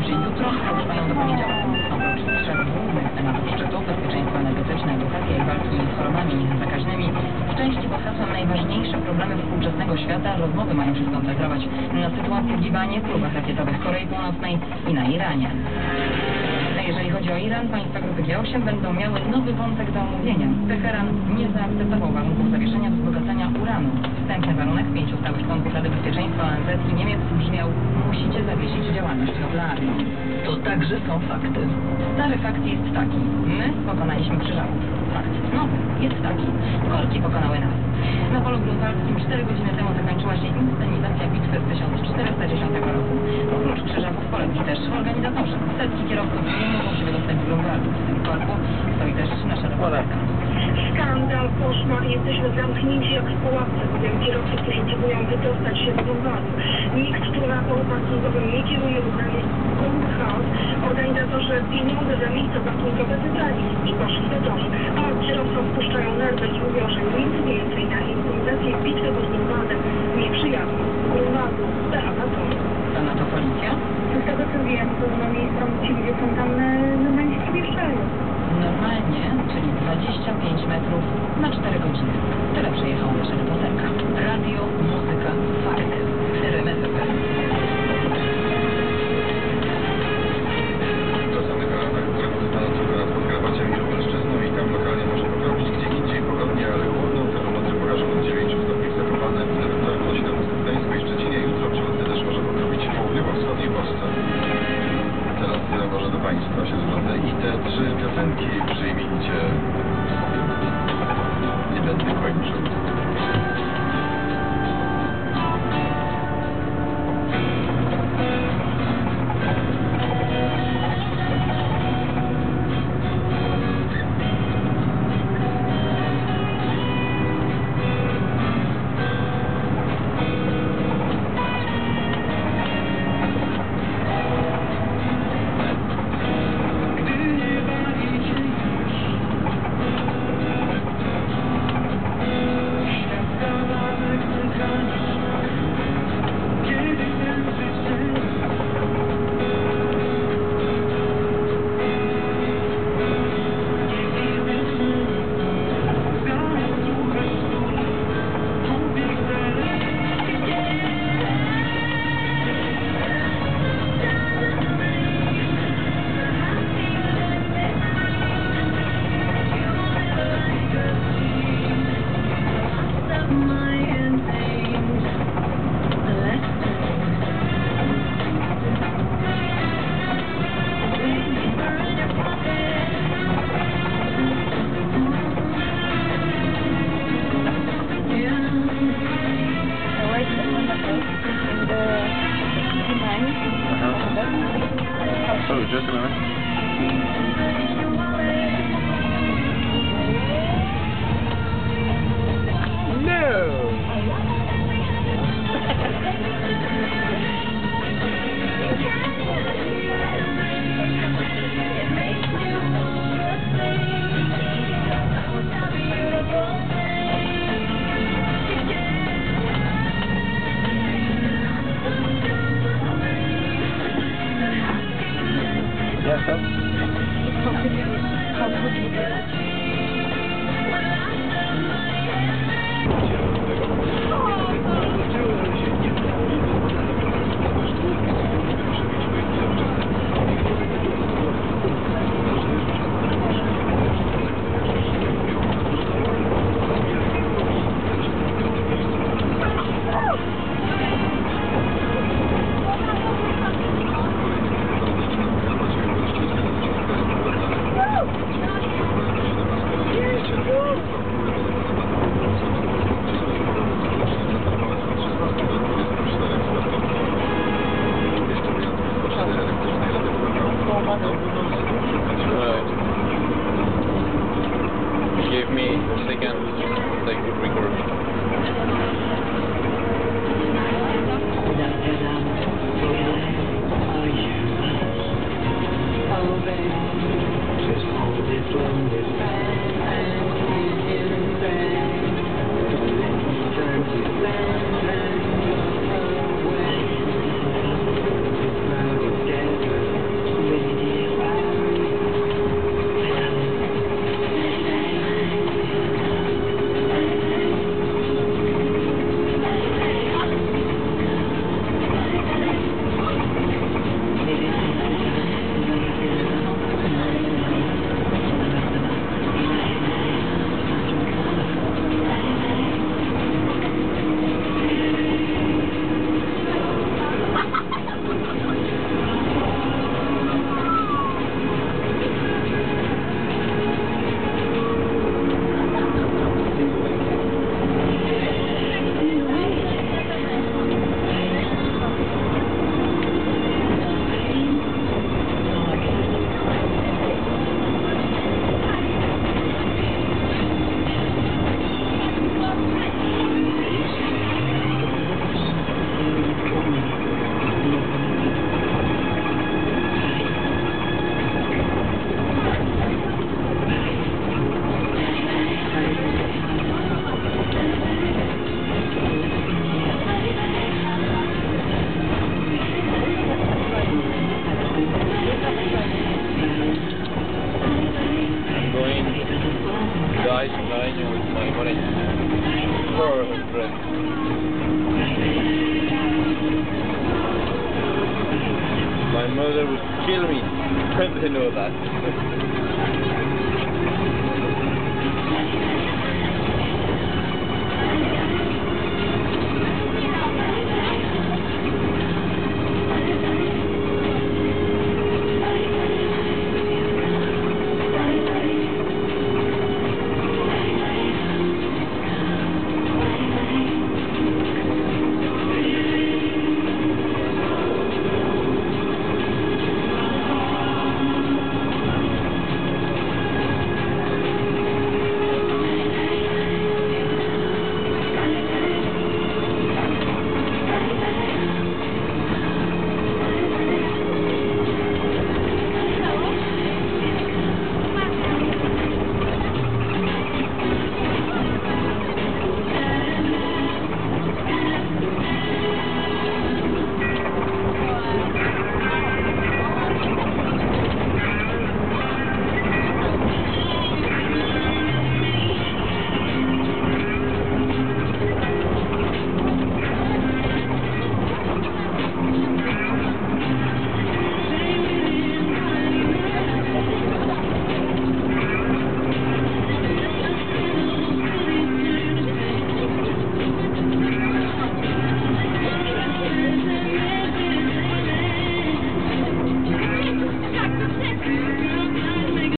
się jutro, a trwają do poniedziałku. Oprócz trzech głównych tematów szczytu, bezpieczeństwo energetyczne, edukacja i walki z chorobami zakaźnymi, w części pod hasłem najważniejsze problemy współczesnego świata rozmowy mają się skoncentrować na sytuacji w Libanie, próbach rakietowych Korei Północnej i na Iranie. Jeżeli chodzi o Iran, państwa grupy G8 będą miały nowy wątek do omówienia. Teheran nie zaakceptował warunków zawieszenia wzbogacania uranu. Wstępny warunek pięciu stałych członków Rady Bezpieczeństwa ONZ i Niemiec brzmiał musicie zawiesić działalność nuklearną. To także są fakty. Stary fakt jest taki. My pokonaliśmy krzyżaków. Fakt nowy jest taki. Korki pokonały nas. Na polu grunwaldzkim 4 godziny temu zakończyła się inscenizacja bitwy z 1410 roku. Oprócz krzyżaków polegli też organizatorzy. Setki kierowców nie mogą się wydostać z grunwaldu. W tym korku stoi też nasza reporterka. Skandal, koszmar, jesteśmy zamknięci jak w pułapce, bowiem kierowcy, którzy próbują wydostać się z Bulwaru. Nikt tu na polu parkingowym nie kieruje pełny chaos. Organizatorzy pieniądze za miejsca parkingowe wydali i poszli do domu. A kierowcy odpuszczają nerwy i mówią, że nic więcej na inscenizację Państwa się zwrotne i te trzy piosenki przyjmijcie. So, just a minute. Yes, Just hold it longer. with my 400. My mother would kill me. I know that.